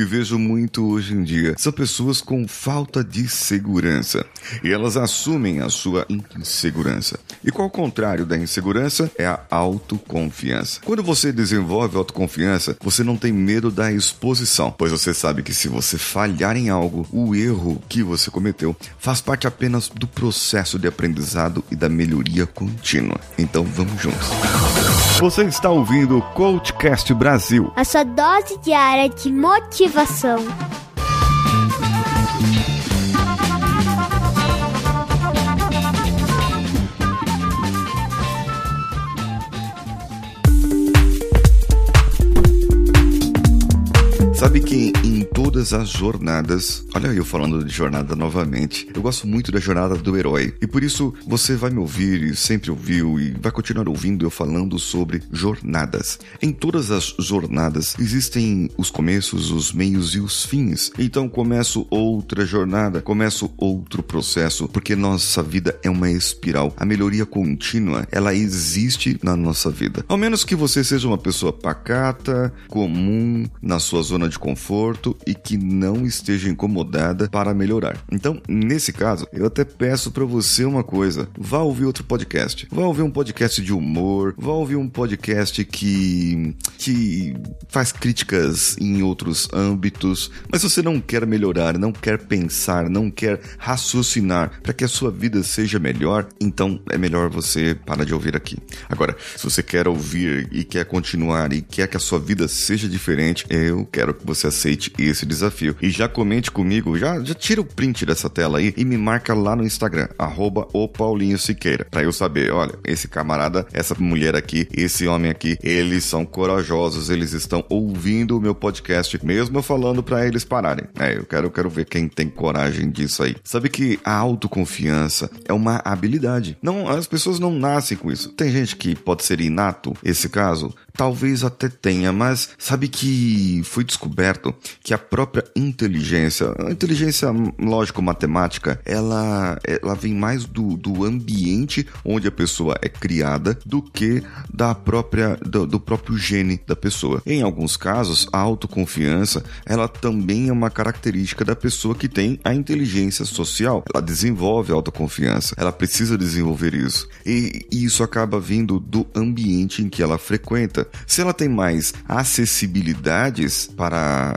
Que vejo muito hoje em dia são pessoas com falta de segurança e elas assumem a sua insegurança. E qual o contrário da insegurança? É a autoconfiança. Quando você desenvolve autoconfiança, você não tem medo da exposição, pois você sabe que se você falhar em algo, o erro que você cometeu faz parte apenas do processo de aprendizado e da melhoria contínua. Então vamos juntos. Você está ouvindo o Coachcast Brasil. A sua dose diária de motivação motivação. Sabe que em todas as jornadas, olha eu falando de jornada novamente, eu gosto muito da jornada do herói. E por isso você vai me ouvir e sempre ouviu e vai continuar ouvindo eu falando sobre jornadas. Em todas as jornadas existem os começos, os meios e os fins. Então começo outra jornada, começo outro processo, porque nossa vida é uma espiral. A melhoria contínua, ela existe na nossa vida. Ao menos que você seja uma pessoa pacata, comum, na sua zona de conforto e que não esteja incomodada para melhorar. Então, nesse caso, eu até peço para você uma coisa: vá ouvir outro podcast. Vá ouvir um podcast de humor, vá ouvir um podcast que que faz críticas em outros âmbitos, mas você não quer melhorar, não quer pensar, não quer raciocinar para que a sua vida seja melhor, então é melhor você parar de ouvir aqui. Agora, se você quer ouvir e quer continuar e quer que a sua vida seja diferente, eu quero que você aceite esse desafio. E já comente comigo, já, já tira o print dessa tela aí e me marca lá no Instagram, arroba o Paulinho Siqueira, pra eu saber, olha, esse camarada, essa mulher aqui, esse homem aqui, eles são corajosos, eles estão ouvindo o meu podcast, mesmo eu falando para eles pararem. É, eu quero, eu quero ver quem tem coragem disso aí. Sabe que a autoconfiança é uma habilidade. Não, as pessoas não nascem com isso. Tem gente que pode ser inato, esse caso, talvez até tenha, mas sabe que foi descoberto que a própria inteligência, a inteligência lógico-matemática, ela, ela vem mais do, do ambiente onde a pessoa é criada do que da própria do, do próprio gene da pessoa. Em alguns casos, a autoconfiança, ela também é uma característica da pessoa que tem a inteligência social. Ela desenvolve a autoconfiança, ela precisa desenvolver isso. E, e isso acaba vindo do ambiente em que ela frequenta. Se ela tem mais acessibilidades para,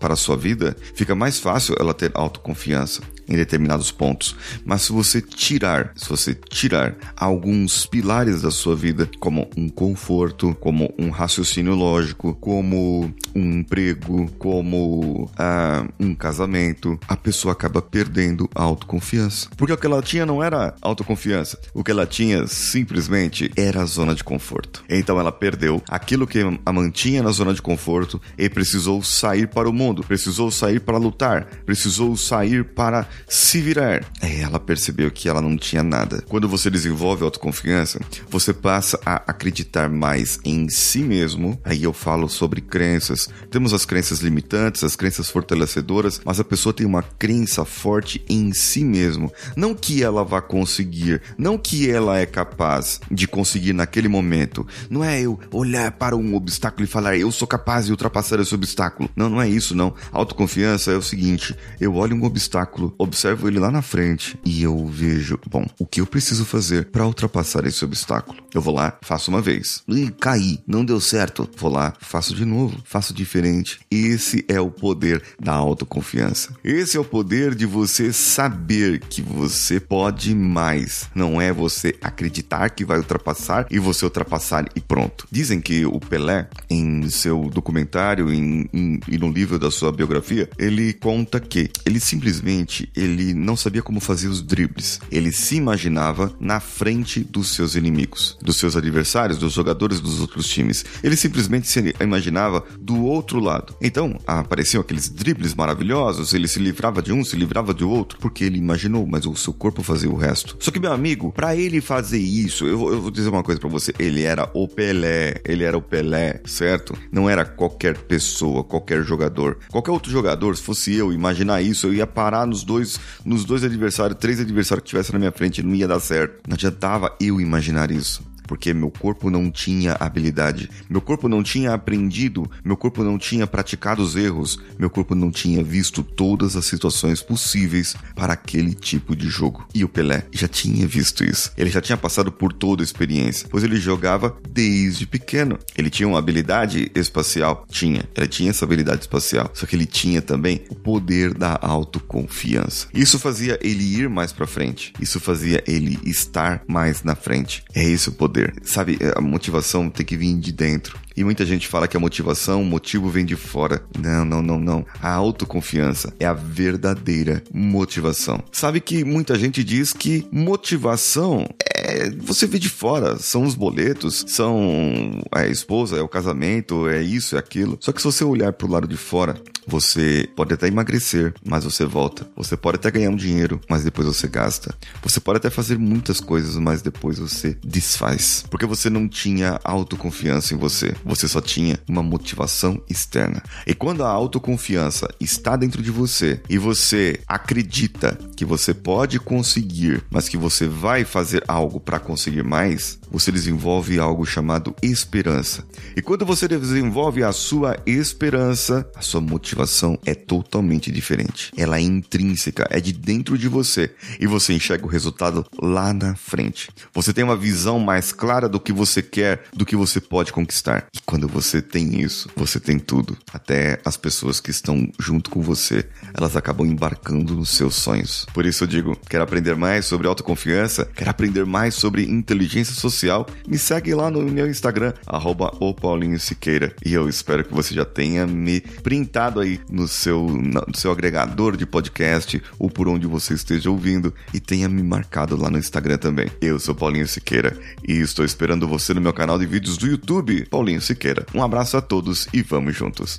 para a sua vida, fica mais fácil ela ter autoconfiança em determinados pontos. Mas se você tirar, se você tirar alguns pilares da sua vida, como um conforto, como um raciocínio lógico, como um emprego, como ah, um casamento, a pessoa acaba perdendo a autoconfiança. Porque o que ela tinha não era autoconfiança, o que ela tinha simplesmente era a zona de conforto. Então ela perdeu aquilo que a mantinha na zona de conforto e precisou sair para o mundo, precisou sair para lutar, precisou sair para se virar. Aí ela percebeu que ela não tinha nada. Quando você desenvolve autoconfiança, você passa a acreditar mais em si mesmo. Aí eu falo sobre crenças. Temos as crenças limitantes, as crenças fortalecedoras, mas a pessoa tem uma crença forte em si mesmo. Não que ela vá conseguir, não que ela é capaz de conseguir naquele momento. Não é eu olhar para um obstáculo e falar eu sou capaz de ultrapassar esse obstáculo. Não, não é isso não. Autoconfiança é o seguinte, eu olho um obstáculo, observo ele lá na frente e eu vejo, bom, o que eu preciso fazer para ultrapassar esse obstáculo? Eu vou lá, faço uma vez. E caí, não deu certo. Vou lá, faço de novo, faço diferente. Esse é o poder da autoconfiança. Esse é o poder de você saber que você pode mais. Não é você acreditar que vai ultrapassar e você ultrapassar e pronto. Dizem que o Pelé, em seu documentário em, e no livro da sua biografia, ele conta que ele simplesmente ele não sabia como fazer os dribles. Ele se imaginava na frente dos seus inimigos, dos seus adversários, dos jogadores dos outros times. Ele simplesmente se imaginava do outro lado. Então, apareciam aqueles dribles maravilhosos, ele se livrava de um, se livrava de outro, porque ele imaginou, mas o seu corpo fazia o resto. Só que, meu amigo, para ele fazer isso, eu, eu vou dizer uma coisa para você, ele era o Pelé, ele era o Pelé, certo? Não era qualquer pessoa, qualquer jogador. Qualquer outro jogador, se fosse eu imaginar isso, eu ia parar nos dois, nos dois adversários, três adversários que tivesse na minha frente, não ia dar certo. Não adiantava eu imaginar isso. Porque meu corpo não tinha habilidade, meu corpo não tinha aprendido, meu corpo não tinha praticado os erros, meu corpo não tinha visto todas as situações possíveis para aquele tipo de jogo. E o Pelé já tinha visto isso. Ele já tinha passado por toda a experiência, pois ele jogava desde pequeno. Ele tinha uma habilidade espacial? Tinha. Ele tinha essa habilidade espacial. Só que ele tinha também o poder da autoconfiança. Isso fazia ele ir mais para frente. Isso fazia ele estar mais na frente. É esse o poder. Sabe, a motivação tem que vir de dentro. E muita gente fala que a motivação, o motivo vem de fora. Não, não, não, não. A autoconfiança é a verdadeira motivação. Sabe que muita gente diz que motivação é você vê de fora, são os boletos, são a esposa, é o casamento, é isso, é aquilo. Só que se você olhar pro lado de fora, você pode até emagrecer, mas você volta. Você pode até ganhar um dinheiro, mas depois você gasta. Você pode até fazer muitas coisas, mas depois você desfaz. Porque você não tinha autoconfiança em você você só tinha uma motivação externa. E quando a autoconfiança está dentro de você e você acredita que você pode conseguir, mas que você vai fazer algo para conseguir mais, você desenvolve algo chamado esperança. E quando você desenvolve a sua esperança, a sua motivação é totalmente diferente. Ela é intrínseca, é de dentro de você e você enxerga o resultado lá na frente. Você tem uma visão mais clara do que você quer, do que você pode conquistar. E quando você tem isso, você tem tudo. Até as pessoas que estão junto com você, elas acabam embarcando nos seus sonhos. Por isso eu digo, quer aprender mais sobre autoconfiança? Quer aprender mais sobre inteligência social? Me segue lá no meu Instagram, arroba Siqueira. E eu espero que você já tenha me printado aí no seu, no seu agregador de podcast ou por onde você esteja ouvindo e tenha me marcado lá no Instagram também. Eu sou Paulinho Siqueira e estou esperando você no meu canal de vídeos do YouTube, Paulinho Paulinho Siqueira. Um abraço a todos e vamos juntos.